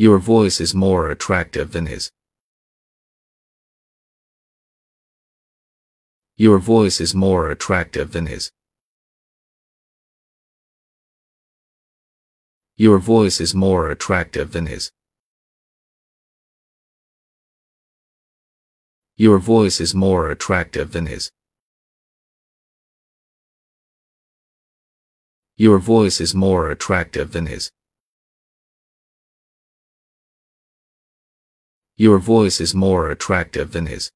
Your voice is more attractive than his. Your voice is more attractive than his. Your voice is more attractive than his. Your voice is more attractive than his. Your voice is more attractive than his. Your voice is more attractive than his.